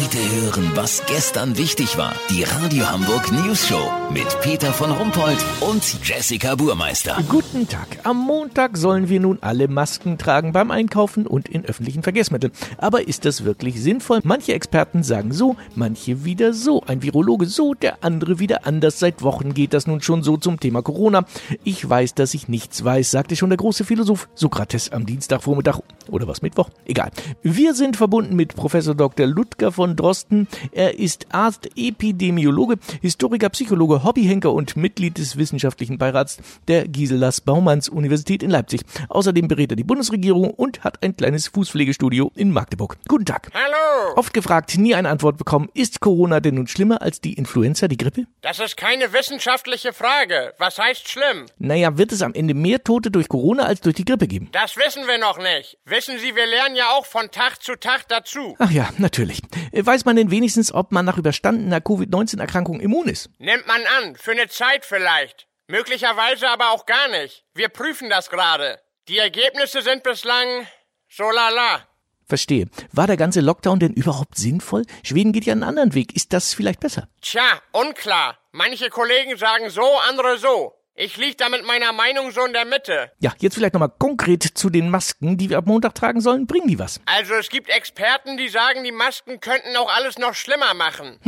Heute hören, was gestern wichtig war. Die Radio Hamburg News Show mit Peter von Rumpold und Jessica Burmeister. Guten Tag. Am Montag sollen wir nun alle Masken tragen beim Einkaufen und in öffentlichen Verkehrsmitteln. Aber ist das wirklich sinnvoll? Manche Experten sagen so, manche wieder so. Ein Virologe so, der andere wieder anders. Seit Wochen geht das nun schon so zum Thema Corona. Ich weiß, dass ich nichts weiß, sagte schon der große Philosoph Sokrates am Dienstagvormittag oder was Mittwoch. Egal. Wir sind verbunden mit Professor Dr. Ludger von Drosten. Er ist Arzt, Epidemiologe, Historiker, Psychologe, Hobbyhenker und Mitglied des wissenschaftlichen Beirats der Giselas Baumanns Universität in Leipzig. Außerdem berät er die Bundesregierung und hat ein kleines Fußpflegestudio in Magdeburg. Guten Tag. Hallo. Oft gefragt, nie eine Antwort bekommen. Ist Corona denn nun schlimmer als die Influenza, die Grippe? Das ist keine wissenschaftliche Frage. Was heißt schlimm? Naja, wird es am Ende mehr Tote durch Corona als durch die Grippe geben? Das wissen wir noch nicht. Wissen Sie, wir lernen ja auch von Tag zu Tag dazu. Ach ja, natürlich. Äh, Weiß man denn wenigstens, ob man nach überstandener Covid-19-Erkrankung immun ist? Nimmt man an, für eine Zeit vielleicht. Möglicherweise aber auch gar nicht. Wir prüfen das gerade. Die Ergebnisse sind bislang so lala. Verstehe. War der ganze Lockdown denn überhaupt sinnvoll? Schweden geht ja einen anderen Weg. Ist das vielleicht besser? Tja, unklar. Manche Kollegen sagen so, andere so. Ich lieg da mit meiner Meinung so in der Mitte. Ja, jetzt vielleicht nochmal konkret zu den Masken, die wir ab Montag tragen sollen. Bringen die was? Also es gibt Experten, die sagen, die Masken könnten auch alles noch schlimmer machen.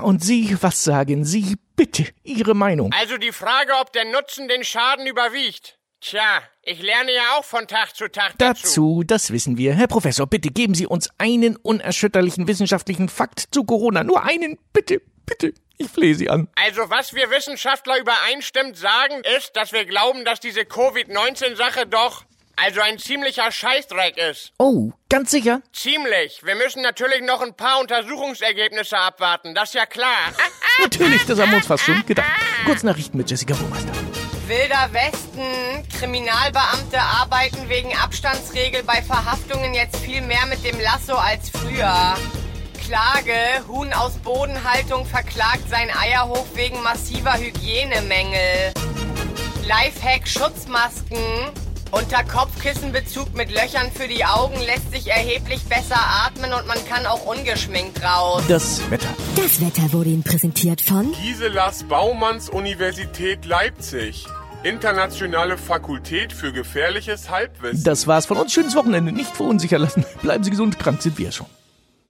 Und Sie, was sagen Sie? Bitte, Ihre Meinung. Also die Frage, ob der Nutzen den Schaden überwiegt. Tja, ich lerne ja auch von Tag zu Tag dazu. Dazu, das wissen wir. Herr Professor, bitte geben Sie uns einen unerschütterlichen wissenschaftlichen Fakt zu Corona. Nur einen, bitte, bitte. Ich flehe Sie an. Also was wir Wissenschaftler übereinstimmend sagen, ist, dass wir glauben, dass diese Covid-19-Sache doch also ein ziemlicher Scheißdreck ist. Oh, ganz sicher? Ziemlich. Wir müssen natürlich noch ein paar Untersuchungsergebnisse abwarten, das ist ja klar. Natürlich, das haben wir uns fast schon gedacht. Kurz Nachrichten mit Jessica Burmeister. Wilder Westen. Kriminalbeamte arbeiten wegen Abstandsregel bei Verhaftungen jetzt viel mehr mit dem Lasso als früher. Klage. Huhn aus Bodenhaltung verklagt sein Eierhof wegen massiver Hygienemängel. Lifehack Schutzmasken. Unter Kopfkissenbezug mit Löchern für die Augen lässt sich erheblich besser atmen und man kann auch ungeschminkt raus. Das Wetter. Das Wetter wurde Ihnen präsentiert von Giselas Baumanns Universität Leipzig. Internationale Fakultät für gefährliches Halbwissen. Das war's von uns. Schönes Wochenende. Nicht verunsichern lassen. Bleiben Sie gesund. Krank sind wir schon.